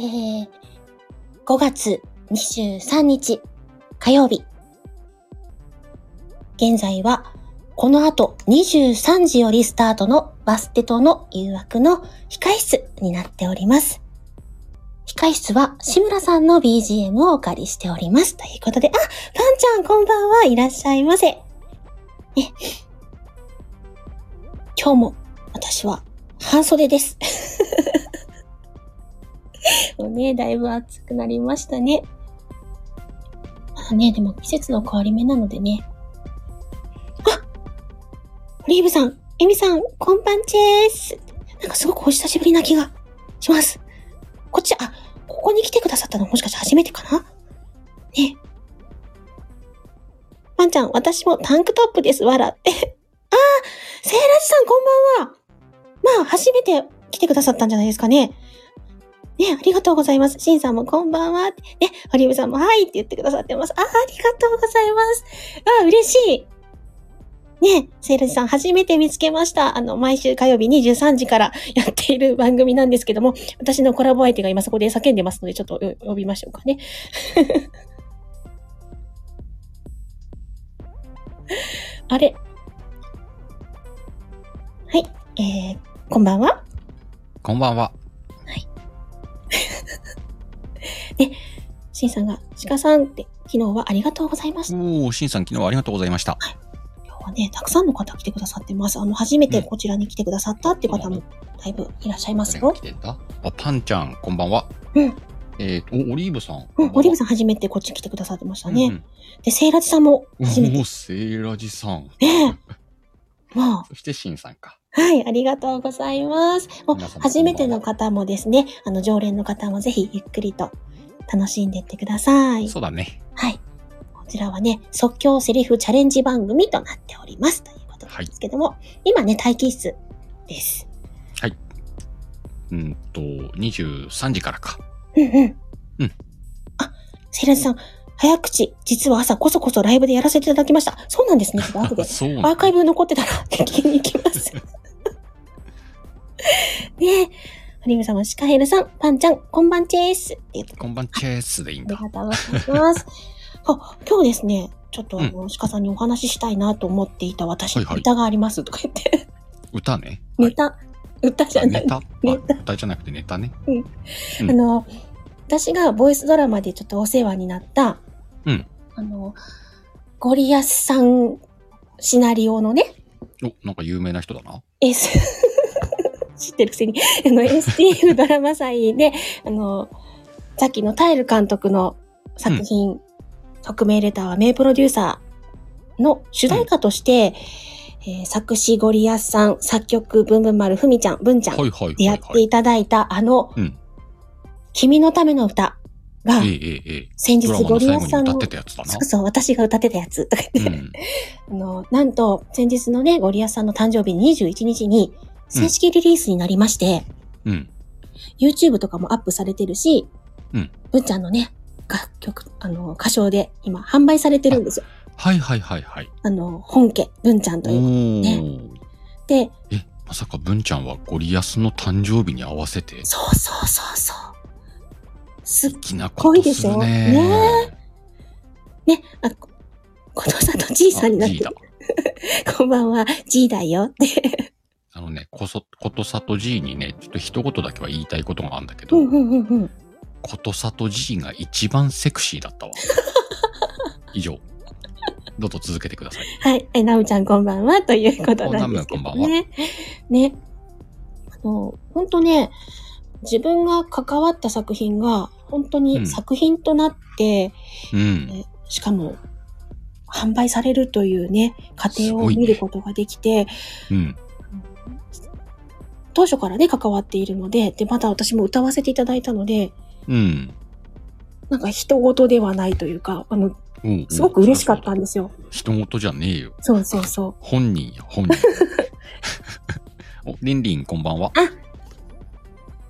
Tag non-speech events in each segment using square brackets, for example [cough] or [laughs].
えー、5月23日火曜日。現在は、この後23時よりスタートのバステとの誘惑の控室になっております。控室は志村さんの BGM をお借りしております。ということで、あ、パンちゃんこんばんはいらっしゃいませ。ね。今日も私は半袖です。[laughs] もうね、だいぶ暑くなりましたね。まあね、でも季節の変わり目なのでね。あオリーブさん、エミさん、こんばんちーす。なんかすごくお久しぶりな気がします。こっち、あ、ここに来てくださったのもしかして初めてかな？ね。パンちゃん、私もタンクトップです、わらって。[laughs] あー、セイラジさん、こんばんは。まあ、初めて来てくださったんじゃないですかね。ね、ありがとうございます。シンさんもこんばんは。ね、オリーブさんもはいって言ってくださってます。あ、ありがとうございます。あ、嬉しい。ね、セイラジさん初めて見つけました。あの、毎週火曜日23時からやっている番組なんですけども、私のコラボ相手が今そこで叫んでますので、ちょっと呼びましょうかね。[laughs] あれはい、えー、こんばんは。こんばんは。シンさんが、鹿さんって、昨日はありがとうございました。おー、しんさん昨日はありがとうございました。今日はね、たくさんの方来てくださってます。あの、初めてこちらに来てくださったっていう方も、だいぶいらっしゃいますよ誰が来。てんだあ、パンちゃん、こんばんは。うん。えっ、と、おオリーブさん。うん、オリーブささん初めてこっち来てくださってましたんね。で、セイラジさんもうん初めて。おー、セイラジさん。ねえ。もう、そしてしんさんか。はい、ありがとうございます。もう初めての方もですね、あの、常連の方もぜひゆっくりと楽しんでってください。そうだね。はい。こちらはね、即興セリフチャレンジ番組となっております。ということなんですけども、今ね、待機室です。うんと、23時からか。うんうん。うん。あ、セイラジさん、早口、実は朝こそこそライブでやらせていただきました。そうなんですね。ちょっと後で。[laughs] そうアーカイブ残ってたら [laughs] 聞きに行きます。[laughs] ねリムさんはシカヘルさん、パンちゃん、こんばんちーす。こんばんチェースでいいんだ。ありがとうございます。[laughs] あ、今日ですね、ちょっとあの、鹿さんにお話ししたいなと思っていた私はいはいに歌がありますとか言って、歌ね。ネタ、歌じゃない。あネタ？あネタ歌じゃなくてネタね。あの、私がボイスドラマでちょっとお世話になった、うんあの、ゴリアスさんシナリオのね、お、なんか有名な人だな。S、知ってるくせに、[laughs] あの、STF ドラマ祭で、あの、さっきのタイル監督の作品、匿名レターは名プロデューサーの主題歌として、えー作詞ゴリアスさん、作曲ブンブン丸ふみちゃん、ブンちゃんでやっていただいた、あの、うん君のための歌が。先日ゴリアスさんの歌ってたやつだなそう。そう、私が歌ってたやつとか言って、うん。[laughs] あの、なんと、先日のね、ゴリアスさんの誕生日21日に、正式リリースになりまして、うん。YouTube とかもアップされてるし、うん。文ちゃんのね、楽曲、あの、歌唱で今販売されてるんですよ。はいはいはいはい。あの、本家、文ちゃんとおいう。ー。で、え、まさか文ちゃんはゴリアスの誕生日に合わせて、そうそうそうそう。すっ好きなことするね。ねね、あ、こことさとじいさんになっあてる。。[laughs] こんばんは、じいだよって。あのね、こそ、ことさと G にね、ちょっと一言だけは言いたいことがあるんだけど。ことさと G が一番セクシーだったわ。[laughs] 以上。どうぞ続けてください。はい。え、なおちゃんこんばんは、ということなんですけどおなむこんばんね。ね。あの、本当ね、自分が関わった作品が、本当うんに作品となって、うん。しかも、販売されるというね、過程を見ることができて、うん。当初からね、関わっているので、で、また私も歌わせていただいたので、うん。なんか人事ではないというか、あの、おうすごく嬉しかったんで。ですよ。人事じゃねえよ。そうそうそう。本人や、本人。[laughs] お、リンリンこんばんは。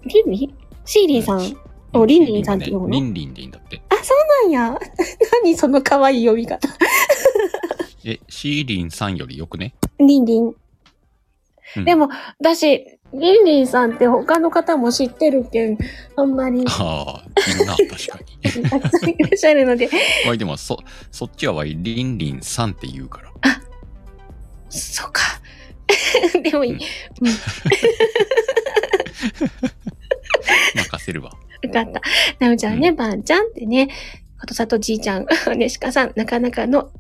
リンリン？シーリンさん。おリンリンさんって読むの？リンリンでいいんだって。あ、そうなんや。[laughs] 何その可愛い読み方。[laughs] え、シーリンさんよりよくね？リンリン。うんでも、だし、リンリンさんって他の方も知ってるけん、あんまりああ、いるな、[laughs] 確かに。たくさんいらっしゃるので、わい、でも、そ、そっちはわい、リンリンさんって言うから。そうか。[laughs] でもいい。うん。[laughs] 任せるわ。よかった。なおちゃんね、うばんちゃんってね、ことさとじいちゃん、ねしかさん、なかなかの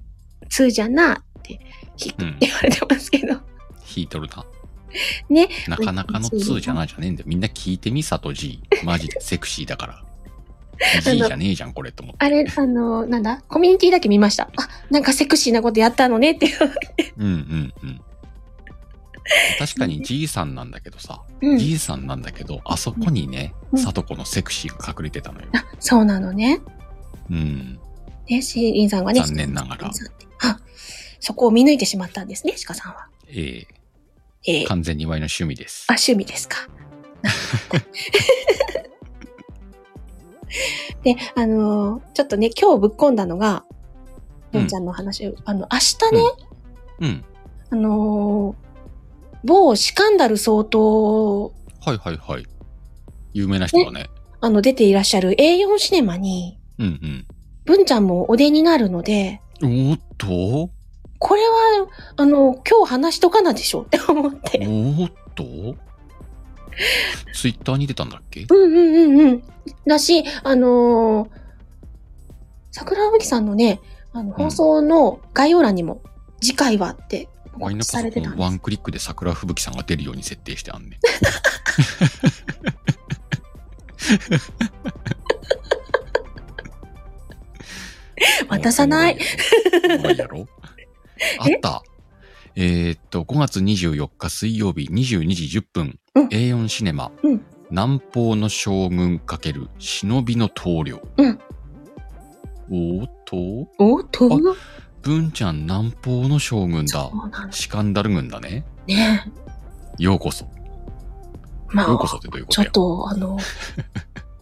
通じゃなって、ひってうん。言われてますけど。引いとるな。[laughs] ね。なかなかの2じゃないじゃねえんだよ。みんな聞いてみ、さと G。マジでセクシーだから。[laughs] G じゃねえじゃん、これと思って。あれ、あの、なんだ？コミュニティだけ見ました。あ、なんかセクシーなことやったのねっていう。うんうんうん。確かに G さんなんだけどさ、うん。G さんなんだけど、あそこにね、うんさとこのセクシーが隠れてたのよ。あ、そうなのね。うん。ね、シーリンさんがね。残念ながらあ、そこを見抜いてしまったんですね、鹿さんは。ええー、え完全にワイの趣味ですあ、。趣味ですか。[laughs] で、あのーちょっとね、今日ぶっ込んだのが、うんちゃんの話を、あの、明日ね、うん。あのー某シカンダル相当、はいはいはい。有名な人だね。あの、出ていらっしゃる A4 シネマに、うん文ちゃんもお出になるので、うん。おーっと？これは、あの、今日話しとかなでしょって思っおて。ーっと？ツイッターに出たんだっけ？うんうんうんうん。だし、あのー桜吹さんのね、あの、放送の概要欄にも、次回はって、ワイのパソコンワンクリックで桜吹雪さんが出るように設定してあんね。[laughs] [laughs] 渡さない。いやろ？あった。えーっと、5月24日水曜日22時10分、うん。A4 シネマ、うん。南方の将軍×忍びの棟梁。うん。おーっと？おっと？文ちゃん南方の将軍だ。シカンダル軍だね。ね。ようこそ。まあ、ようこそってどういうことや？ちょっと、あの、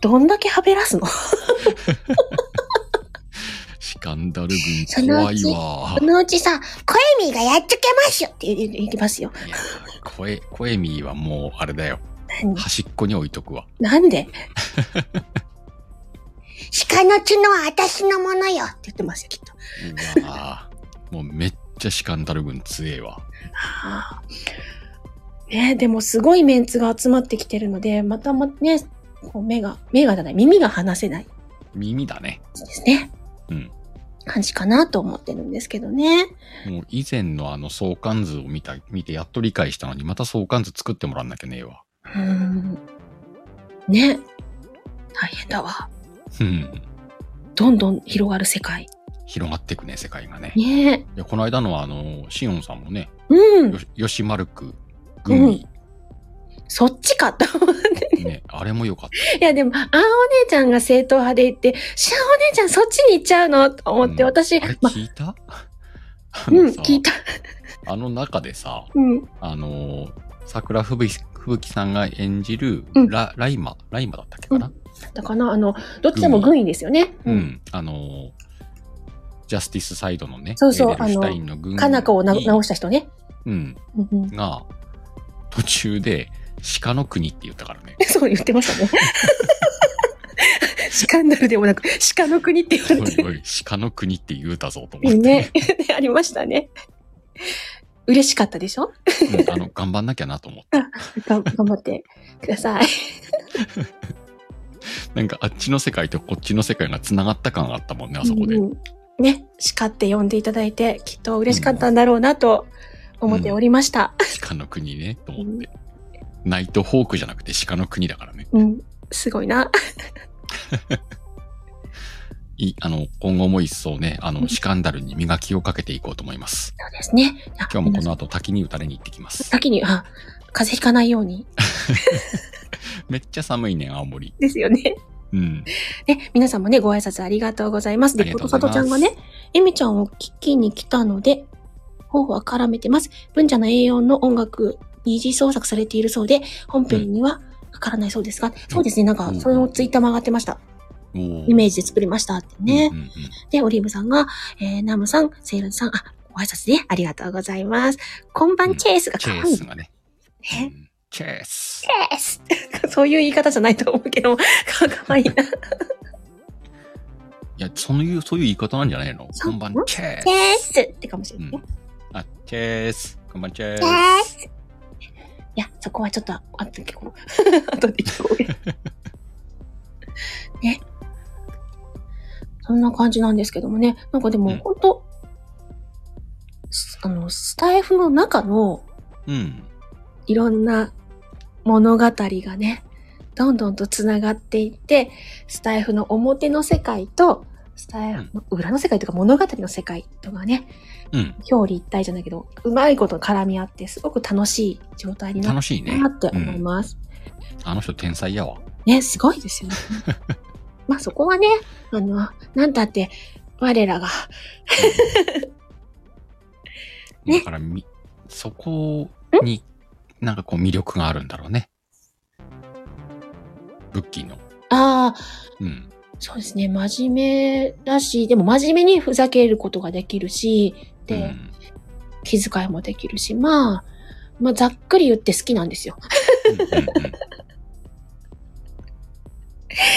どんだけはべらすの？[laughs] シカンダル軍怖いわそ。のうちさ、声ミーがやっつけましょって言言いますよ。いや、声、声ミーはもう、あれだよ。何？端っこに置いとくわ。なんで？[laughs] 鹿の角は私のものよって言ってますよ、きっと。うわぁもうめっちゃシカンダル軍強えわ。はあねでもすごいメンツが集まってきてるので、またまね、こう目が、目がじゃない、耳が離せない耳だね。ですね。うん。感じかなと思ってるんですけどね。もう以前のあの相関図を見た、見てやっと理解したのに、また相関図作ってもらわなきゃねえわ。うーん。ね。大変だわ。うん。どんどん広がる世界。広がっていくね、世界がね。ねいや、この間のはあの、シオンさんもね、うんよ。し吉丸区、軍医、そっちかと思って。ね、あれも良かっ [laughs] いや、でも、あーお姉ちゃんが正統派で言って、しゃお姉ちゃんそっちに行っちゃうのと思って、うん。私、聞いた、うん、聞いた。[laughs] [laughs] あの中でさ、うん。あの、桜吹雪さんが演じるうん。ラ、ライマ、ライマだったっけかな、だかな？あの、どっちでも軍医。ですよね。うん、あの、ジャスティスサイドのね、そうそうエーデルシュタインの軍かなかを直した人ね。うん、が、途中で、鹿の国って言ったからね。[laughs] そう言ってましたね。[laughs] スカンダルでもなく、鹿の国って言われておいおい、鹿の国って言うたぞと思って。る。ね。[laughs] ありましたね。嬉しかったでしょ？うんあの、頑張んなきゃなと思って。が頑張ってください。なんかあっちの世界とこっちの世界が繋がった感があったもんね、あそこで。うんうんね、鹿って呼んでいただいて、きっと嬉しかったんだろうなと思っておりました。鹿の国ね、と思って。ナイトホークじゃなくて鹿の国だからね。うん、すごいな。[laughs] いあの、今後も一層ね、あの、シカンダルに磨きをかけていこうと思います。そうですね。今日もこのの後滝に打たれに行ってきます。先に、あ、風邪ひかないように。[laughs] めっちゃ寒いねん、青森。ですよね。うん。ね、皆さんもね、ご挨拶ありがとうございます。で、ことさとちゃんがね、エミちゃんを聞きに来たので、方は絡めてます。文ちゃんの A4 の音楽、二次創作されているそうで、本編にはかからないそうですが、そうですね、なんか、そのツイッターも上がってました。イメージで作りましたってね。うんうんうんで、オリーブさんが、えー、ナムさん、セイランさん、あ、ご挨拶ね、ありがとうございます。こんばんチェイスがチェ可愛いイスがね。ね。チェース。です [laughs] そういう言い方じゃないと思うけど、かかわいいな。いや、そういう、そういう言い方なんじゃないの？こんばん、チェース。ですってかもしれないね。あ、チェース。こんばんチェース。です。いや、そこはちょっと、あと結構、[laughs] 後で聞こう。[laughs] ね。そんな感じなんですけどもね。なんかでも、うんほんあの、スタイフの中のうん。いろんな物語がね、どんどんと繋がっていって、スタイフの表の世界と、スタイフの裏の世界というか物語の世界とかね、うん。表裏一体じゃないけど、うまいこと絡み合って、すごく楽しい状態になっ楽しいねたな。って思います。あの人天才やわ。ね、すごいですよね。[laughs] まあそこはね、あの、なんたって、我らが、ねだからみ、そこに、なんかこう魅力があるんだろうね。ブッキーの。ああ、うん。そうですね、真面目だし、でも真面目にふざけることができるし、気遣いもできるし、まあ、まあざっくり言って好きなんですよ。うんうんうん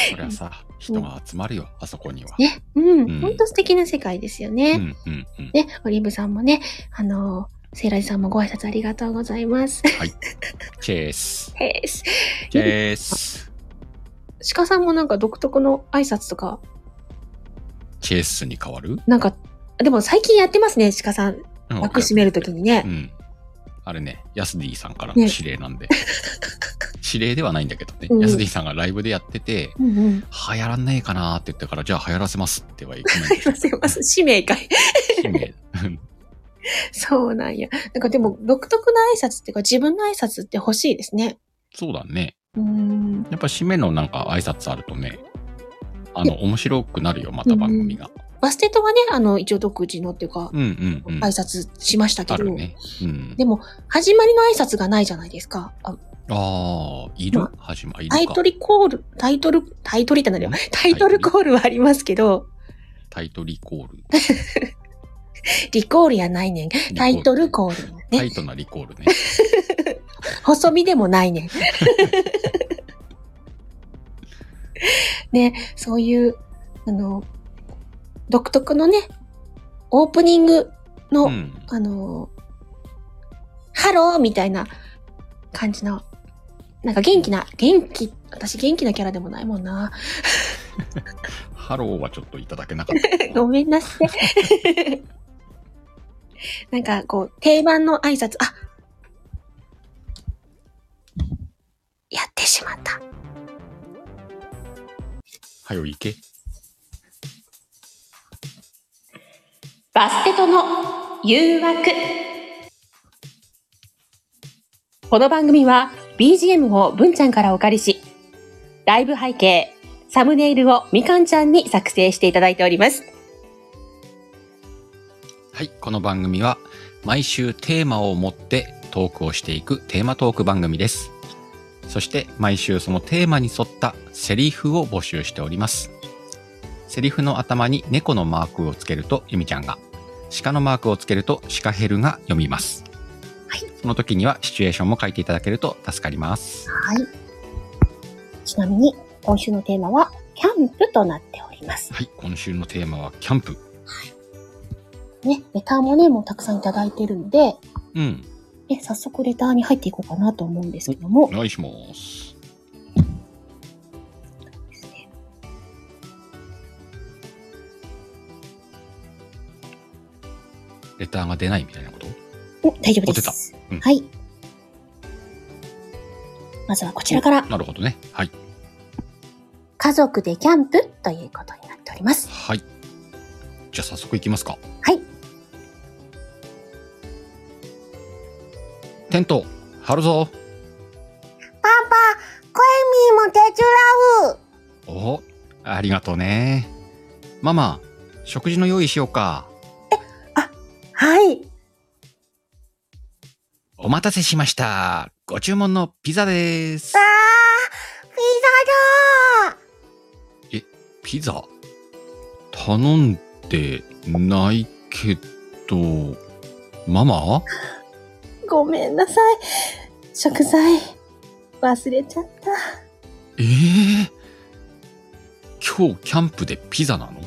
そりゃさ、人が集まるよ、あそこには。ね、うん、うんほんと素敵な世界ですよね。うんうんうん。ね、オリーブさんもね、あの、セイラジさんもご挨拶ありがとうございます。チェース。へーす。チェー [laughs] ス。鹿さんもなんか独特の挨拶とか、チェースに変わる？なんか、でも最近やってますね、鹿さん。うん枠閉めるときにねう。ん。あれね、ヤスディさんからの指令なんで。[laughs] 指令ではないんだけどね。うんヤスディさんがライブでやってて、うんうん。流行らんねえかなって言ったから、じゃあ流行らせますってはコメント [laughs] すいません、ます。使命会。使命うんそうなんや。なんかでも、独特な挨拶っていうか、自分の挨拶って欲しいですね。そうだね。うーん。やっぱ締めのなんか挨拶あるとね、あの、面白くなるよ、また番組が。バステトはね、あの、一応独自のっていうか、うんうんうん。挨拶しましたけど、ね。うん。でも、始まりの挨拶がないじゃないですか。あああ、いる？ま始まりタイトルコール、タイトル、タイトルってなんだよん？タイトルコールはありますけど、タイトル？コール。リコールやないねん。タイトルコールね。タイトなリコールね。[laughs] 細身でもないねん。[laughs] ね、そういう、あの、独特のね、オープニングの、うん。あの、ハローみたいな感じの、なんか元気な、元気、私元気なキャラでもないもんな。ハローはちょっといただけなかったな。[laughs] ごめんなさい。[laughs] なんかこう、定番の挨拶、あやってしまった。はよ行け。バステトの誘惑。この番組は BGM を文ちゃんからお借りし、ライブ背景、サムネイルをみかんちゃんに作成していただいております。はい。この番組は毎週テーマを持ってトークをしていくテーマトーク番組です。そして毎週そのテーマに沿ったセリフを募集しております。セリフの頭に猫のマークをつけるとゆみちゃんが、鹿のマークをつけるとシカヘルが読みます。はい。その時にはシチュエーションも書いていただけると助かります。はい。ちなみに、今週のテーマは、キャンプとなっております。はい。今週のテーマはキャンプ。ね、レターもね、もうたくさんいただいているので、うん。ね、早速レターに入っていこうかなと思うんですけどもお、願いします。レターが出ないみたいなこと？お大丈夫です。たうんはい。まずはこちらから、なるほどね。はい。家族でキャンプということになっております。はい。じゃあ早速いきますか。はい。テント、張るぞ。パパ、コエミーも手伝う。おありがとうね。ママ、食事の用意しようか。はい。お待たせしました。ご注文のピザです。あー、ピザだピザ？頼んでないけど、ママ？ごめんなさい。食材、忘れちゃった。ええ今日キャンプでピザなの？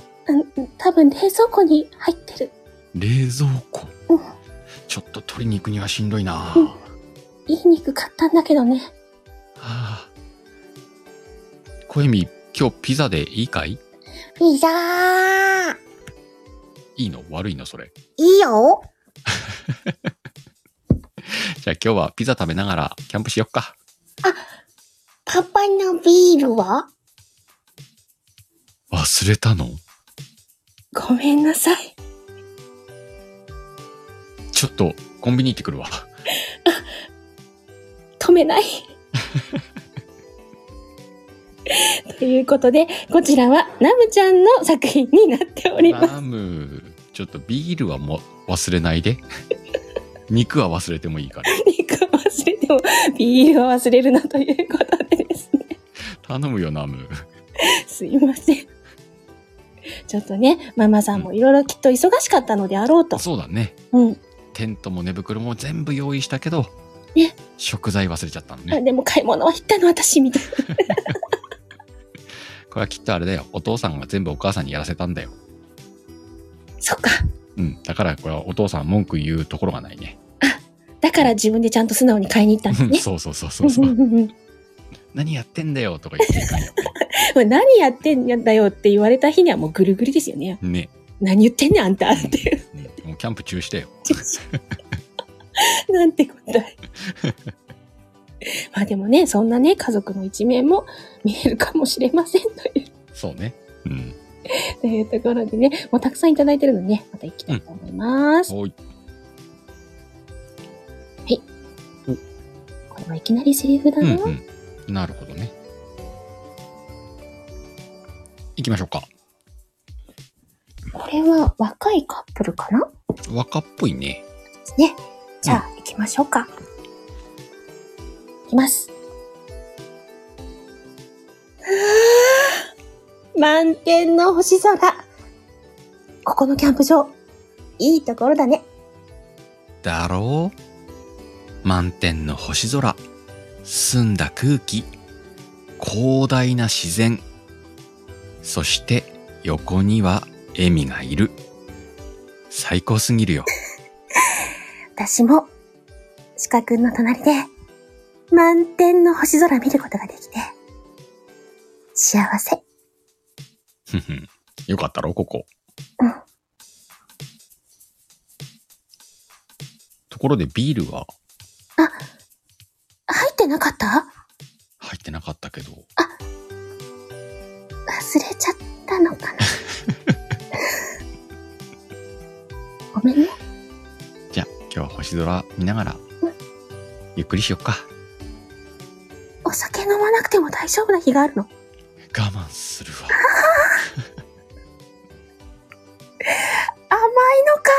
うん、多分冷蔵庫に入ってる。冷蔵庫うん。ちょっと鶏肉にはしんどいな、うんいい肉買ったんだけどね。はあ。小エミ、今日ピザでいいかい？ピザーいいの？悪いのそれ？いいよ [laughs] じゃあ今日はピザ食べながらキャンプしよっか。パパのビールは？忘れたの？ごめんなさい。ちょっとコンビニ行ってくるわ。止めない。[laughs] ということで、こちらはナムちゃんの作品になっております。ラム、ちょっとビールはもう忘れないで。[laughs] 肉は忘れてもいいから。肉は忘れても、ビールは忘れるなということでですね。頼むよ、ナム。すいません。ちょっとね、ママさんもいろいろきっと忙しかったのであろうと。そうだね。うん。テントも寝袋も全部用意したけど、ね食材忘れちゃったのあね。でも買い物は行ったの私みたい [laughs] これはきっとあれだよ。お父さんが全部お母さんにやらせたんだよ。な。そっか。うん。だからこれはお父さん文句言うところがないね。だから自分でちゃんと素直に買いに行ったんですね。[laughs] そうそうそうそうそう。何やってんだよとか言っていかんよ [laughs] 何やってんだよって言われた日にはもうぐるぐるですよね。ね。ね。何言ってんねんあんたってもうキャンプ中止だよ。[laughs] なんてことい。[laughs] まあでもね、そんなね、家族の一面も見えるかもしれませんというそうね。うん。というところでね、もうたくさんいただいてるのでね、また行きたいと思います。おい。これはいきなりセリフだな。うんうん。なるほどね。行きましょうか。これは若いカップルかな？若っぽいね。ね。じゃあ、行きましょうか。いきます。[gasps] 満天の星空。ここのキャンプ場、いいところだね。だろう？満天の星空、澄んだ空気、広大な自然、そして横にはエミがいる。最高すぎるよ。[laughs] 私も、鹿くんの隣で、満天の星空見ることができて、幸せ。ふふんよかったろ、ここ。うんところでビールは？入ってなかった？入ってなかったけど、忘れちゃったのかな？ごめんね。じゃあ今日は星空見ながらうん、ゆっくりしよっか。お酒飲まなくても大丈夫な日があるの？我慢するわ。[laughs] 甘いのか？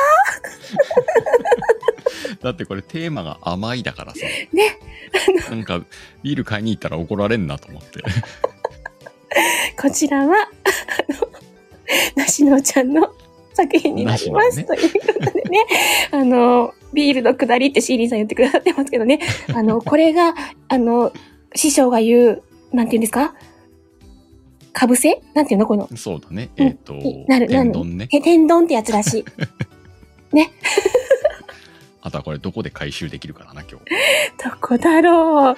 [laughs] だってこれテーマが甘いだからさ。ね。なんかビール買いに行ったら怒られんなと思って。[laughs] こちらは、あの、なしのちゃんの作品になります。ということでね、[laughs] あの、ビールの下りってシーリーさん言ってくださってますけどね、[laughs] あの、これが、あの、師匠が言う、なんて言うんですか？かぶせ？なんていうの？この、そうだね。うんえっ、と、なるなる天丼ね。へ天丼ってやつらしい。[laughs] あとはこれどこで回収できるからな、今日。どこだろう。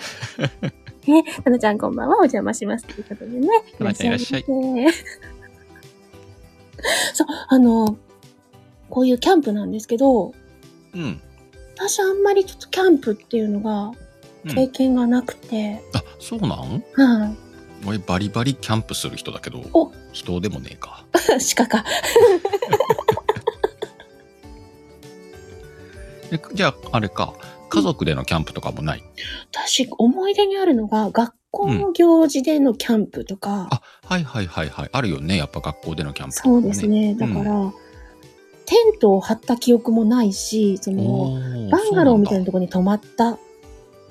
ね、たなちゃんこんばんは、お邪魔します。ということでね。たなちゃんいらっしゃい [laughs] そう、あの、こういうキャンプなんですけど、うん。私あんまりちょっとキャンプっていうのがうん経験がなくて、あ、そうなん？はい、俺バリバリキャンプする人だけどお、人でもねえか。[laughs] 鹿か。[laughs] えじゃあ、あれか。家族でのキャンプとかもない？私、思い出にあるのが、学校の行事でのキャンプとか、あ、はいはいはいはい。あるよね。やっぱ学校でのキャンプとかもそうです。ね。だから、テントを張った記憶もないし、その、おーバンガローみたいなそところに泊まったう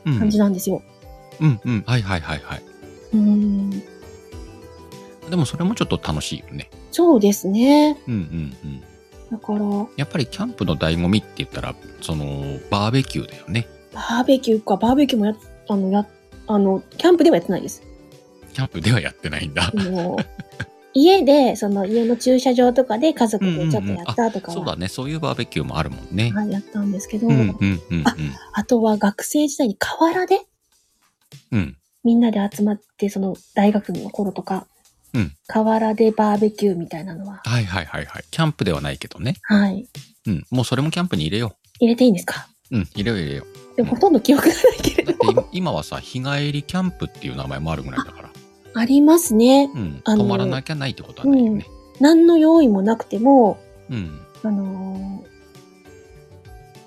なんだ感じなんですよ。うん、うんうん。はいはいはいはい。うん、でもそれもちょっと楽しいよね。そうですね。うんうんうん。だから、やっぱりキャンプの醍醐味って言ったら、その、バーベキューだよね。バーベキューか、バーベキューもや、あの、やっあの、キャンプではやってないです。キャンプではやってないんだ。もう家で、その家の駐車場とかで家族でちょっとやったとかは、そうだね。そういうバーベキューもあるもんね。はい、やったんですけど、うんうんうんうん。あとは学生時代に河原でうん。みんなで集まって、その大学の頃とか、うん河原でバーベキューみたいなのは、はいはいはいはい。キャンプではないけどね。はい。うん。もうそれもキャンプに入れよ入れていいんですか？う。うん。入れよう入れよでもほとんど記憶がないけれう。だどって今今はさ、日帰りキャンプっていう名前もあるぐらいだから。[laughs] ありますね。うん。あの泊まらなきゃないってことはないよね。何の用意もなくても、うん。あのー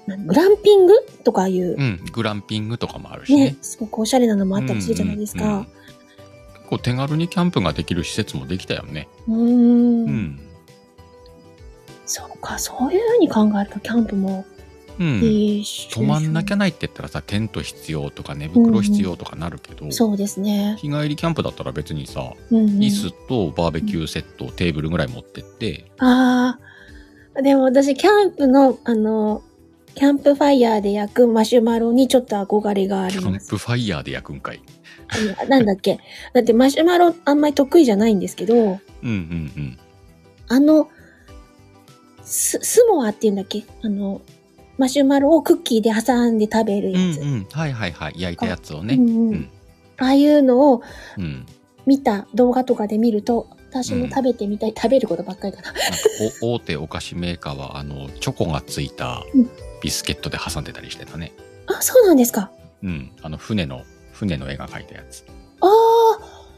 なんグランピングとかいう、うん。グランピングとかもあるしねね。すごくおしゃれなのもあったりするじゃないですかうんうんうん。結構手軽にキャンプができる施設もできたよね。うーんうん。そうか、そういうふうに考えるとキャンプも泊まんなきゃないって言ったらさ、テント必要とか寝袋必要とかなるけど、そうですね。日帰りキャンプだったら別にさ、うんうん椅子とバーベキューセット、テーブルぐらい持ってって、ああ、でも私、キャンプの、あの、キャンプファイヤーで焼くマシュマロにちょっと憧れがあキャンります。プファイヤーで焼くんかい。なんだっけだってマシュマロあんまり得意じゃないんですけど、うんうんうん。あの、ス、スモアって言うんだっけ？あの、マシュマロをクッキーで挟んで食べるうんやつ。うん。はいはいはい。焼いたやつをね。うんうんうんああいうのをうん。見た動画とかで見ると、私も食べてみたい、食べることばっかりかな。なんかお [laughs] 大手お菓子メーカーは、あの、チョコがついたうんビスケットで挟んでたりしてたね。あ、そうなんですか。うん。あの、船の、船の絵が描いたやつ。あ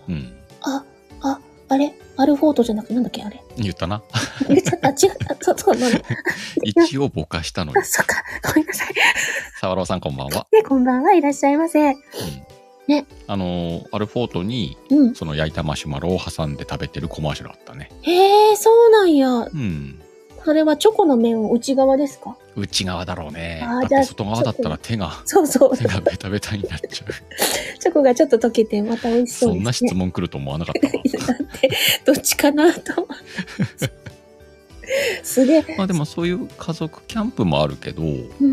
うん。あ、あ、あ、あれ？アルフォートじゃなくてなんだっけあれ？言ったな。言っちゃった？[laughs] 違った。そう、そうなの。一応ぼかしたのにあ、。そっか。ごめんなさい。沢朗さんこんばんは。[laughs] ね、こんばんはいらっしゃいませ。うんねあのーアルフォートにうん。その焼いたマシュマロを挟んで食べてるコマーシャルあったね。へえ、そうなんや。うん。それはチョコの面を内側ですか？内側だろうね。あーじゃあだって外側だったら手が、そうそう。手がベタベタになっちゃう。[laughs] チョコがちょっと溶けてまた美味しそそ [laughs] んな。質問来ると思わなかったどっちかなと。すげえ。まあでもそういう家族キャンプもあるけど、うんうんう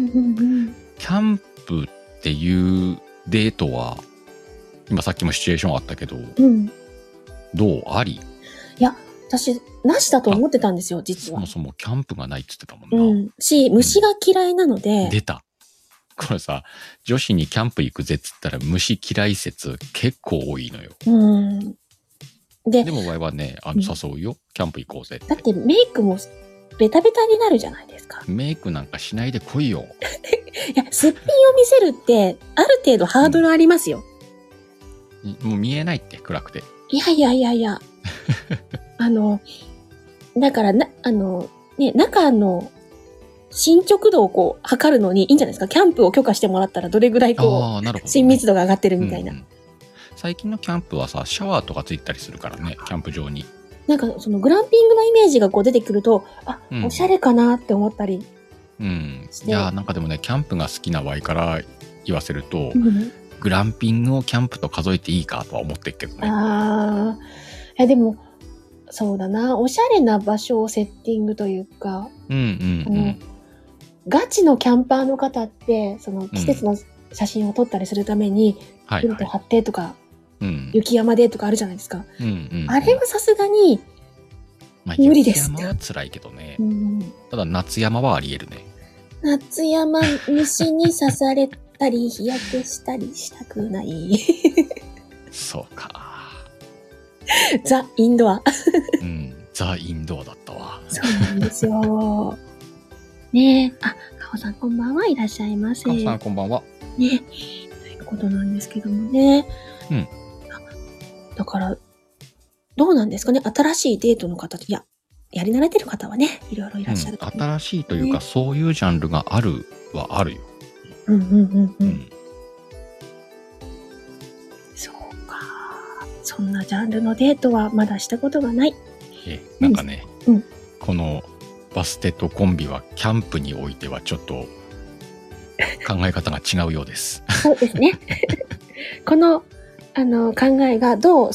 ん。キャンプっていうデートは、今さっきもシチュエーションあったけど、うん。どう？あり？私、なしだと思ってたんですよ、実はそも。そもキャンプがないって言ってたもな。うんん。し、虫が嫌いなので、出た。これさ、女子にキャンプ行くぜっつったら虫嫌い説結構多いのよ。うん。でで、も我々はね、あうんの誘うよ。キャンプ行こうぜって。だってメイクもベタベタになるじゃないですか。メイクなんかしないで来いよ。[laughs] いや、すっぴんを見せるって、ある程度ハードルありますよ。もう見えないって、暗くて。いやいやいやいや。[laughs] あの、だからな、あの、ね、中の進捗度をこう、測るのにいいんじゃないですか？キャンプを許可してもらったらどれぐらいこう、ね。親密度が上がってるみたいな。うんうん最近のキャンプはさ、シャワーとかついたりするからね、キャンプ場に。なんかそのグランピングのイメージがこう出てくると、あ、うんおしゃれかなって思ったり。うん。いやー、なんかでもね、キャンプが好きなワイから言わせると、うんグランピングをキャンプと数えていいかとは思ってるけどね。ああ、いやでも、そうだな、おしゃれな場所をセッティングというか、うんうんうん。ガチのキャンパーの方って、その季節の写真を撮ったりするために、はいはい。テント張ってとか、うん。雪山でとかあるじゃないですか。うんうんうんあれはさすがに、まあ、無理です雪山は辛いけどねう。ん、ただ夏山はあり得るね。夏山虫に刺されたり、日焼けしたりしたくない。[laughs] そうか。[laughs] ザ・インドア。うん。ザ・インドアだったわ。そうなんですよ。ねえ。あ、かおさんこんばんはいらっしゃいませ。カンさんこんばんは。ね。ということなんですけどもね。うんあ。だから、どうなんですかね新しいデートの方と、いや、やり慣れてる方はね、いろいろいらっしゃるとうん。新しいというか、ねそういうジャンルがあるはあるよ。うんうんうんう。うんそんなジャンルのデートはまだしたことがない。えなんかね、うんこのバステとコンビはキャンプにおいてはちょっと考え方が違うようです。そうですね。[laughs] この、あの、考えがどう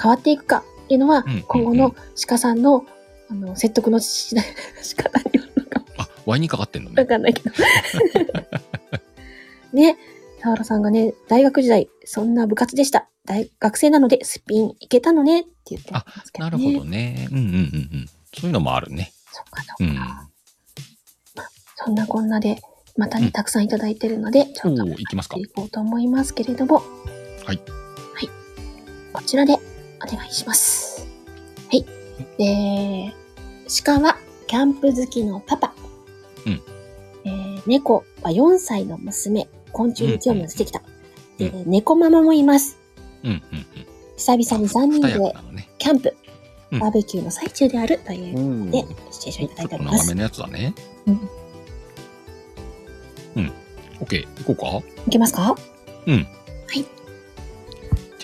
変わっていくかっていうのは、今後の鹿さんの、あの、説得のし [laughs] 仕方によるのかもあ、ワイにかかってんのね。わかんないけど。[laughs] ね。サワラさんがね、大学時代、そんな部活でした。大学生なのでスピン行けたのねって言ってますけどね。なるほどね。うんうんうんうん。そういうのもあるね。そっかそっうん。か。そんなこんなで、またね、うんたくさんいただいてるので、ちょっといきますかいこうと思いますけれども。はい。はい。こちらでお願いします。はい。で、鹿はキャンプ好きのパパ。うん。えー、猫は4歳の娘。昆虫に興味をしてきた。うんで、猫ママもいます。うんうんうん。久々に3人二で。キャンプ、うんバーベキューの最中であるといううんで、シチュエーションいただいております長め。のやつだね。うん。うん。オッケー、行こうか？いけますか？じゃ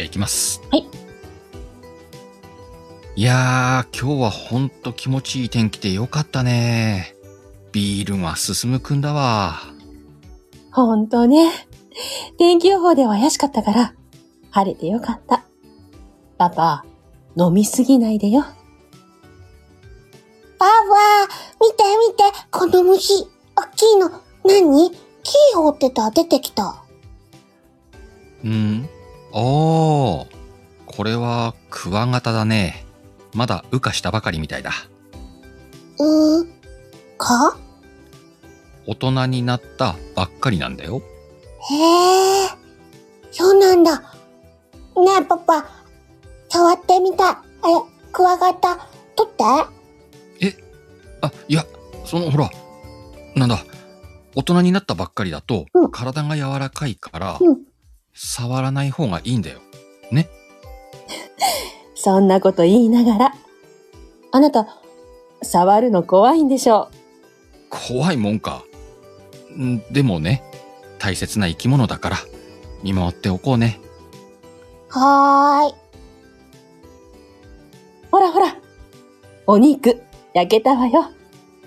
あ行きます。はい。いやー、今日はほんと気持ちいい天気でよかったね。ビールが進むくんだわ。ほんとね。天気予報では怪しかったから、晴れてよかった。パパ、飲みすぎないでよ。パパ、見て見て、この虫。大きいの。何？木掘ってたら出てきた。うんあー、これはクワガタだね。まだ羽化したばかりみたいだ。うー、か大人になったばっかりなんだよ。へえ、そうなんだ。ねえ、パパ、触ってみたい。あれ、クワガタ、取って？あ、いや、そのほら、なんだ、大人になったばっかりだと、うん体が柔らかいから、うん触らない方がいいんだよ。[laughs] そんなこと言いながら。あなた、触るの怖いんでしょ怖いもんか。んでもね、大切な生き物だから、見守っておこうね。はーい。ほらほら。お肉、焼けたわよ。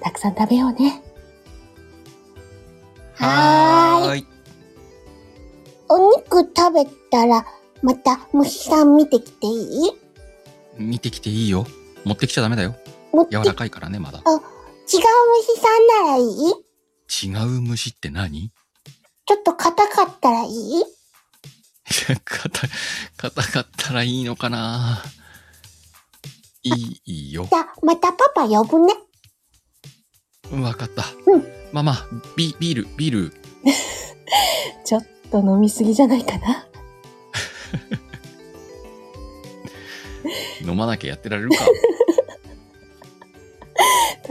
たくさん食べようね。はーい。い。お肉食べたら、また虫さん見てきていい？見てきていいよ。持ってきちゃダメだよ。柔らかいからね、まだ。虫さんならいい？違う虫って何？ちょっと硬かったらいい？[laughs] 硬、硬かったらいいのかな？いい、よ。じゃあ、またパパ呼ぶね。わかった。うんママ、ビ、ビール、ビール。[laughs] ちょっと飲みすぎじゃないかな？[laughs] 飲まなきゃやってられるか？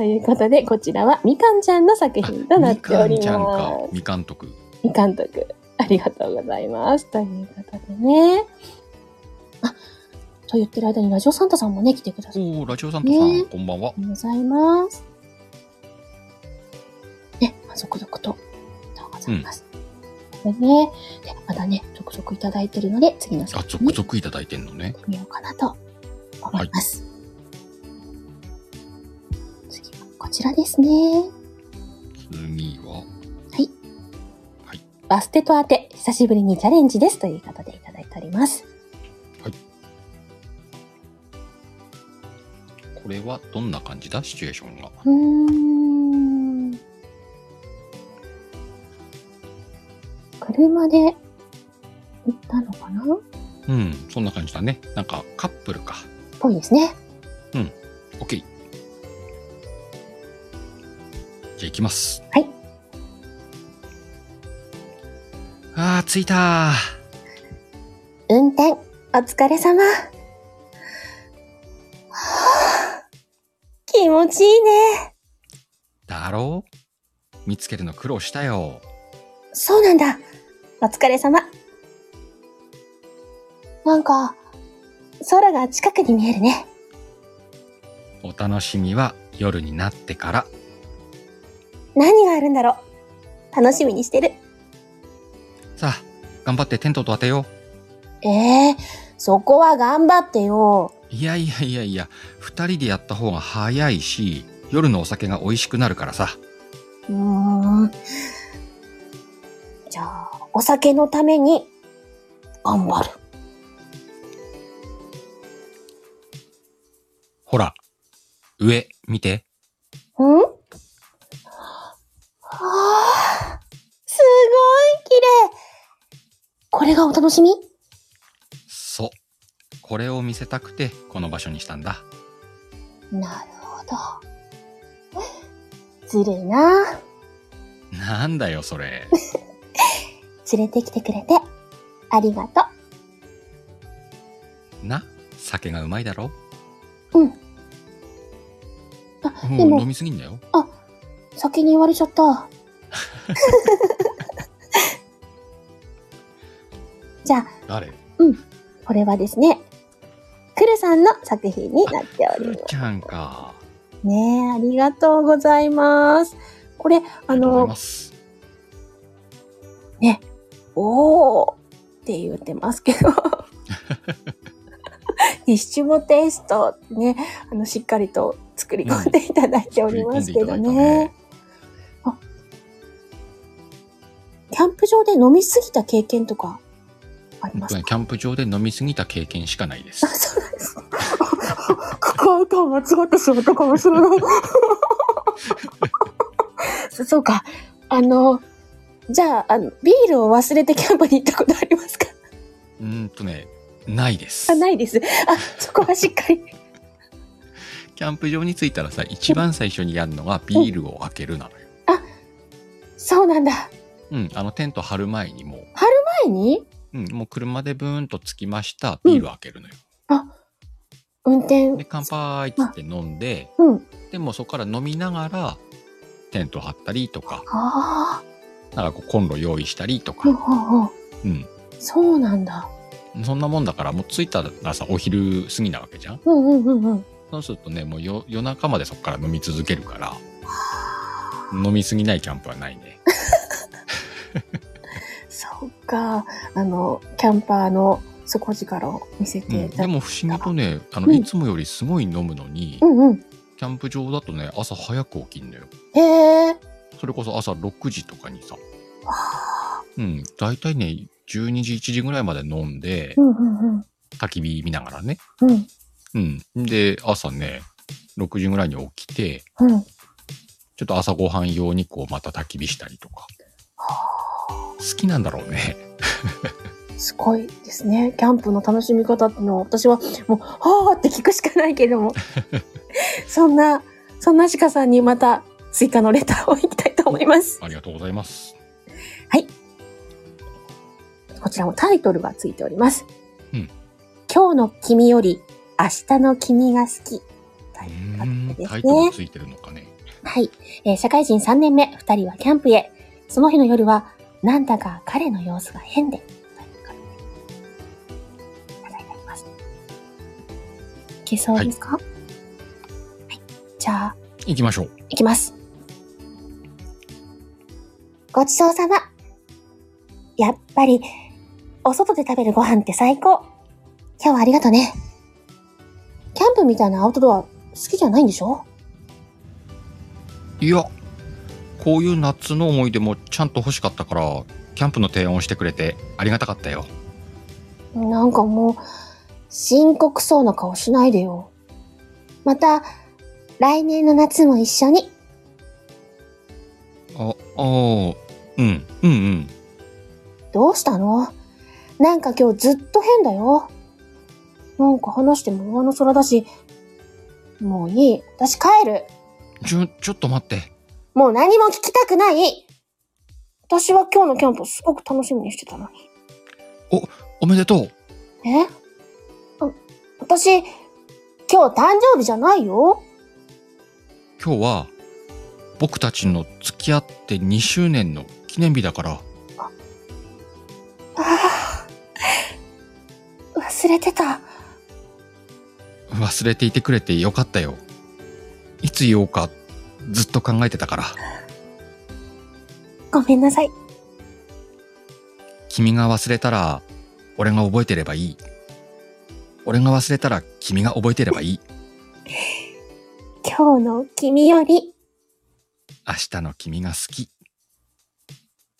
ということで、こちらはみかんちゃんの作品となっみかておりんちゃんかま。みかんとく。す。みかんとく。ありがとうございます。ということでね。あ、と言ってる間にラジオサンタさんもね、来てください。おー、ラジオさんとさん、ねこんばんはあ。りがとうございます。ね、まあ、続々と、ありがとうございます。でね、で、まだね、続々いただいてるので、次のあ、作品に続々いただいてんのね。見ようかなと思います。次はこちらですね。次は、バステと当て、久しぶりにチャレンジですということでいただいております。これはどんな感じだ？シチュエーションが。うーん。車で行ったのかな？っうん、そんな感じだね。なんか、カップルか。ぽいですね。きます。はい。あー、着いた運転。お疲れ様。はあ気持ちいいね。だろ？う見つけるの苦労したよ。そうなんだ。お疲れ様。なんか、空が近くに見えるね。お楽しみは夜になってから。何があるんだろう。楽しみにしてる。さあ、頑張ってテントと当てよええそこは頑張ってよ。う。いやいやいやいや、二人でやった方が早いし、夜のお酒が美味しくなるからさ。うーん。じゃあ、お酒のために、頑張る。ほら、上、見て。ん？はあ、すごい綺麗。楽しみ？そう。これを見せたくて、この場所にしたんだ。なるほど。ずるいななんだよ、それ。[laughs] 連れてきてくれて、ありがとな、酒がうまいだろ？う。うん。あ、でも飲、みすぎんだよ。先に言われちゃった。[laughs] じゃあ、誰？これはですね、くるさんの作品になっておりまくーちゃんか。す。ねえ、ありがとうございます。これ、あのま、す。おーって言ってますけど。ディッシュボテイストね、あの、しっかりと作り込んでいただいておりますけどね。キャンプ場で飲みすぎた経験とかありますか？僕ね、キャンプ場で飲みすぎた経験しかないですあ、。そうなんですか。関わと間違ってしまったかもしれない。そ [laughs] そうか。あの、じゃあ、あの、ビールを忘れてキャンプに行ったことありますか？うーんとね、ないですあ、。ないです。あ、そこはしっかり。[laughs] キャンプ場に着いたらさ、一番最初にやるのがビールを開けるなのよ。そうなんだ。うん、あのテント張る前にもう、前に？うん、もう車でブーンと着きました、ビール開けるのよ。運転。で、乾杯っつって飲んで、うん。でもうそこから飲みながら、テント張ったりとか、あなんかこうコンロ用意したりとか。うん。そうなんだ。そんなもんだから、もう着いたらさ、お昼過ぎなわけじゃんうんうんうんうん。そうするとね、もう夜夜中までそこから飲み続けるから、飲みすぎないキャンプはないね。[laughs] [laughs] そうか。あの、キャンパーの底力を見せうん、ていただでも不思議とね、あの、うんいつもよりすごい飲むのに、うんうん。キャンプ場だとね、朝早く起きんのよ。へえ。それこそ朝6時とかにさ、あうん、大体ね、12時、1時ぐらいまで飲んでー、うんうんうん。焚き火見ながらね。うんうん。で、朝ね、6時ぐらいに起きて、うん。ちょっと朝ごはん用にこうまた焚き火したりとか。好きなんだろうね。すごいですね。キャンプの楽しみ方っていうのは、私はもう、はーって聞くしかないけども。[laughs] そんな、そんな鹿さんにまた追加のレターをいきたいと思います。ありがとうございます。こちらもタイトルがついております。うん今日の君より明日の君が好き。うタイートルんですタイトルね。ついてるのかね。はい、えー社会人3年目、2人はキャンプへ。その日の夜は、なんだか彼の様子が変で。ということでいただいております。いけそうですか？はい。じゃあ、行きましょう。いきます。ごちそうさま。やっぱり、お外で食べるご飯って最高。今日はありがとね。キャンプみたいなアウトドア好きじゃないんでしょ？いや、こういう夏の思い出もちゃんと欲しかったから、キャンプの提案をしてくれてありがたかったよ。なんかもう、深刻そうな顔しないでよ。また、来年の夏も一緒に。あ、ああ、うん、うんうん。どうしたの？なんか今日ずっと変だよ。なんか話しても上の空だし。もういい。私帰る。ちょ、ちょっと待って。もう何も聞きたくない。私は今日のキャンプをすごく楽しみにしてたのに。おめでとう。え？あ私、今日誕生日じゃないよ。今日は、僕たちの付き合って2周年の記念日だから、ああ。忘れてた。忘れていてくれてよかったよ。いつ言おうか、ずっと考えてたから。ごめんなさい。君が忘れたら、俺が覚えてればいい。俺が忘れたら、君が覚えてればいい。[laughs] 今日の君より明日の君が好き。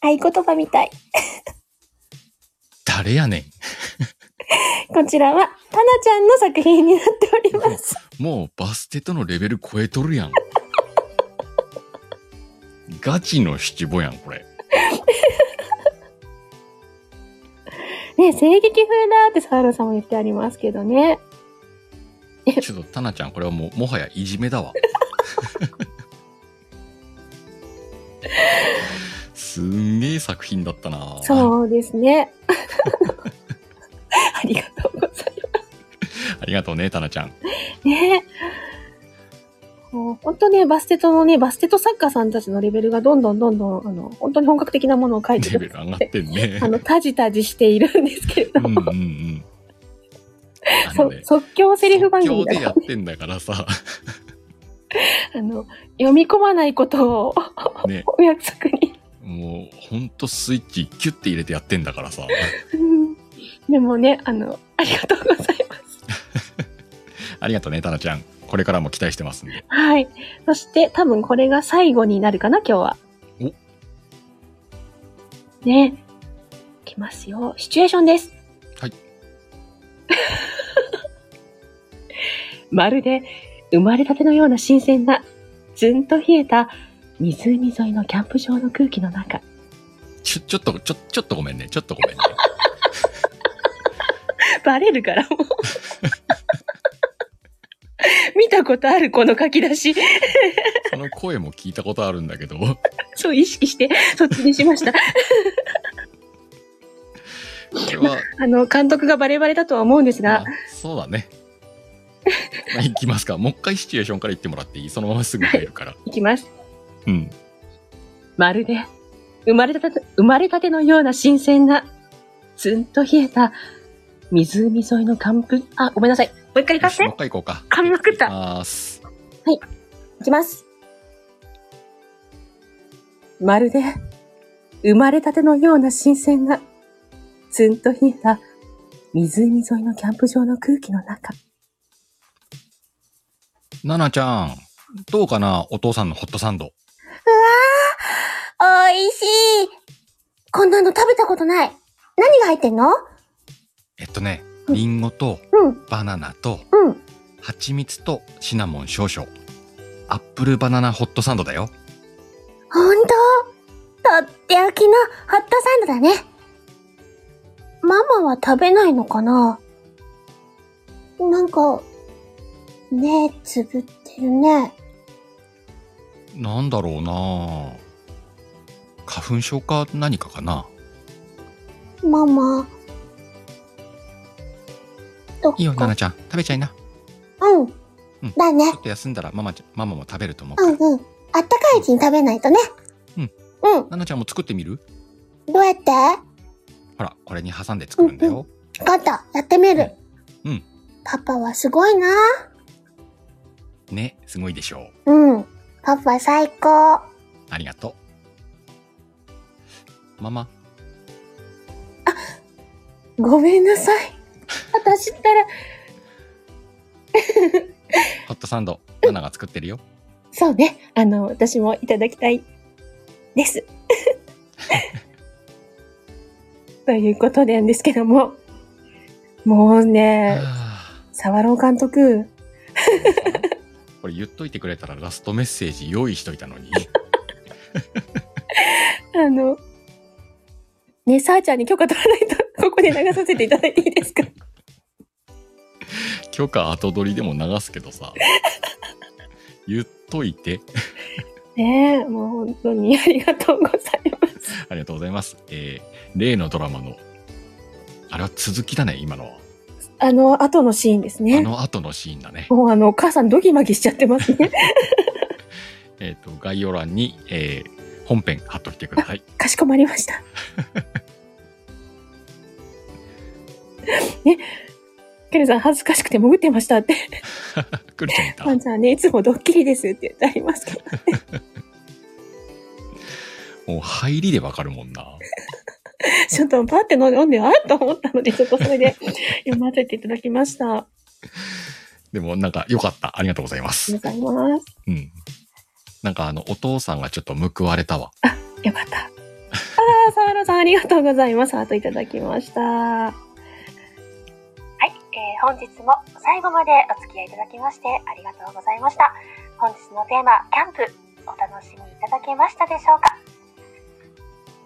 合言葉みたい。誰やね [laughs] こちらは、タナちゃんの作品になっております。ん。もうバステとのレベル超えとるやん。ガチの七五やん、これ。[laughs] ね、声劇風だってサーロさんも言ってありますけどね。[laughs] ちょっと、タナちゃん、これはもう、もはやいじめだわ。[laughs] すんげえ作品だったなそうですね。ありがとうございありがとうね、タナちゃん。ます。う本当ね、バステトのね、バステト作家さんたちのレベルがどんどんどんどん、あの、本当に本格的なものを書いてレるベル上がってんね。[laughs] あの、タジタジしているんですけれどうんも、うんうん。あそのね、即興セリフ番組即興でやってんだからさ、ら、[laughs] あの、読み込まないことをね、[laughs] お約束に。もう、ほんとスイッチキュッて入れてやってんだからさ。うんでもね、あの、ありがとうございます。ありがとうね、タナちゃん。これからも期待してますんで。はい。そして、多分これが最後になるかな、今日は。おね。いきますよ。シチュエーションです。はい。[laughs] まるで、生まれたてのような新鮮な、ずんと冷えた、湖沿いのキャンプ場の空気の中。ちょ、ちょっと、ちょ、ちょっとごめんね。ちょっとごめんね。[laughs] バレるから、もう。[laughs] [laughs] 見たことある、この書き出し。その声も聞いたことあるんだけど、[laughs] そう意識して、そっちにしました。これは、[laughs] あの、監督がバレバレだとは思うんですがまあ、そうだね。まあ、行きますか。もう一回シチュエーションから言ってもらっていい？そのまますぐ入るから。いきます。うん。まるで、生まれたて、生まれたてのような新鮮な、ずんと冷えた、湖沿いのキャンプ、あ、ごめんなさい。もう一回行かせ？て。もう一回行こうか。噛みまくったいきます。いきます。まるで、生まれたてのような新鮮な、ずんと冷えた、湖沿いのキャンプ場の空気の中。ナナちゃん、どうかな？お父さんのホットサンド。うわー、おいしい。こんなの食べたことない。何が入ってんの？えっとね、うんリンゴとうん、バナナとうん。蜂蜜とシナモン少々。アップルバナナホットサンドだよ。ほんととっておきのホットサンドだね。ママは食べないのかな？なんか、目つぶってるね。なんだろうな花粉症か何かかな？ママ。どっかいいよ、ナナちゃん。食べちゃいな。うん。うんだねちょ。っと休んだらママちゃん、ママも食べると思うから。うんうん。あったかいうちに食べないとね。うん。うん。ナナちゃんも作ってみる？どうやって？わほら、これに挟んで作るんだよ。かった。やってみる。うん。パパはすごいな。ね、すごいでしょう。うん。パパ最高。ありがとう。ママ、ごめんなさい。私ったら、ホットサンド、ナナが作ってるよ。そうね。あの、私もいただきたいです。[laughs] ということなんですけども、もうね、はあ沢朗監督、これ言っといてくれたらラストメッセージ用意しといたのに。[laughs] あの、ね、さーちゃんに許可取らないと、ここで流させていただいていいですか？許可後取りでも流すけどさ。[laughs] 言っといて。ねえ、もう本当にありがとうございます。ありがとうございます。えー、例のドラマの、あれは続きだね、今のは。あの、後のシーンですあね。の後のシーンだね。もうあの、お母さんドギマギしちゃってますね。[laughs] えっ、と、概要欄に、えー、本編貼っといてください。かしこまりました。[laughs] [laughs] ね、ケルさん恥ずかしくて潜ってましたって。[laughs] くるちゃんいた。ワンちゃんね、いつもドッキリですって言ってありますけど。[laughs] もう入りでわかるもんな。ちょっとパって飲んで、あっと思ったので、ちょっとそれで読ませていただきました。あでもなんか良かった。ありがとうございます。りがとうございます。うん。なんかあの、お父さんがちょっと報われたわ。よかった。ああ、沢野さんありがとうございます。ハートいただきました。えー本日も最後までお付き合いいただきましてありがとうございました。本日のテーマ、キャンプ、お楽しみいただけましたでしょうか？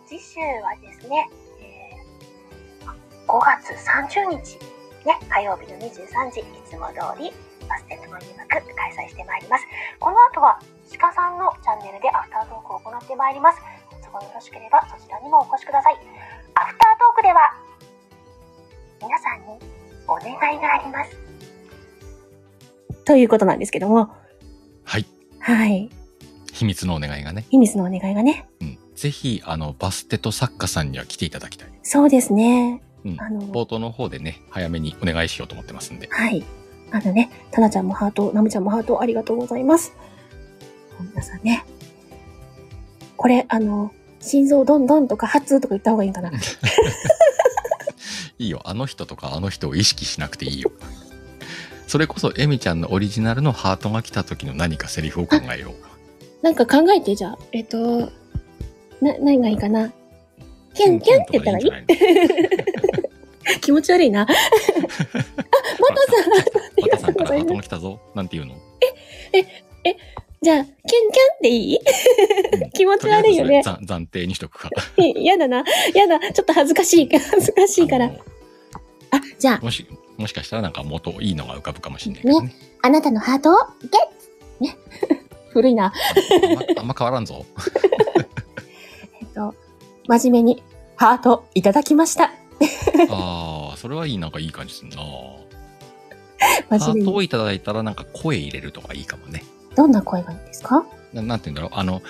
次週はですね、えー5月30日、ね、火曜日の23時、いつも通り、バステットの入学開催してまいります。この後は、鹿さんのチャンネルでアフタートークを行ってまいります。都合よろしければそちらにもお越しください。アフタートークでは、皆さんにお願いがあります。ということなんですけども、はい。はい。秘密のお願いがね。秘密のお願いがね。うん。ぜひ、あの、バステト作家さんには来ていただきたい。そうですね。うんあの、冒頭の方でね、早めにお願いしようと思ってますんで。はい。あのね、タナちゃんもハート、ナムちゃんもハートありがとうございます。皆さんね。これ、あの、心臓どんどんとか発とか言った方がいいんかな。[laughs] いいよ。あの人とかあの人を意識しなくていいよ。それこそ、エミちゃんのオリジナルのハートが来た時の何かセリフを考えよう。[laughs] なんか考えて、じゃあ。えっと、な、何がいいかな？キュンキュンって言ったらいい？[laughs] 気持ち悪いな。[laughs] あ、またさん、ありのがとバタさからハート。が来たぞ。なんて言うの？じゃあ、キュンキュンっていい？うん気持ち悪いよね暫暫定にしとくか。やだな。やだ。ちょっと恥ずかしい。恥ずかしいからあ。じゃあ、もし、もしかしたらなんか元いいのが浮かぶかもしれないけどね。あなたのハートを？ゲッ [laughs] 古いな。あんまあんま変わらんぞ。[laughs] えっと、真面目にハートいただきました。ああ、それはいい、なんかいい感じするな。[laughs] ハ。ートをいただいたらなんか声入れるとかいいかもね。どんな声がいいですか？ななんて言うんだろう。あの、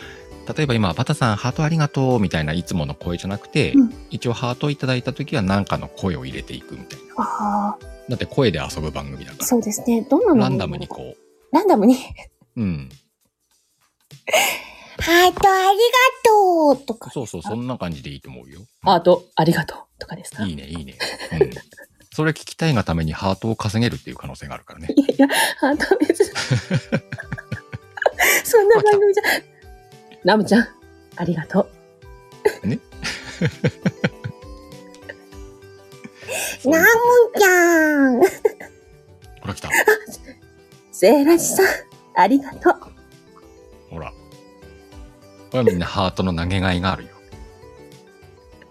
例えば今、バタさんハートありがとうみたいないつもの声じゃなくて、うん一応ハートをいただいた時は何かの声を入れていくみたいな。あだって声で遊ぶ番組だあ、かそうですね。どんなのら。ランダムにこランダムに？う。うん。ハートありがとうとか。そうそう、そんな感じでいいと思うよ。ハートありがとうとかですか？いいね、いいね。うん。それ聞きたいがためにハートを稼げるっていう可能性があるからね。いやいや、ハート別に。[laughs] [laughs] そんな番組じゃ。ナムちゃん、ありがとう。[laughs] ナムちゃんほら来た。セーラジさん、ありがとう。ほら。これはみんなハートの投げがいがあるよ。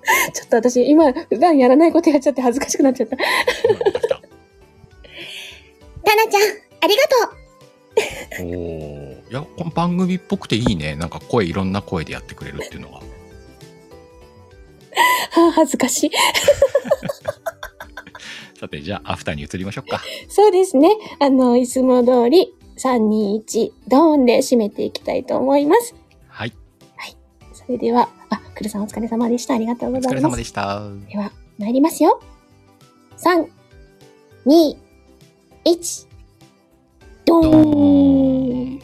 [laughs] ちょっと私、今、普段やらないことやっちゃって恥ずかしくなっちゃった。タナちゃんありがとうおーいや、この番組っぽくていいね。なんか声、いろんな声でやってくれるっていうのが。はあ、恥ずかしい。[laughs] さて、じゃあ、アフターに移りましょうか。そうですね。あの、いつも通り、3、2、1、ドーンで締めていきたいと思います。はい。それでは、あ、くるさんお疲れ様でした。ありがとうおございます。疲れ様でした。では、参りますよ。3、2、1、ドーンドーン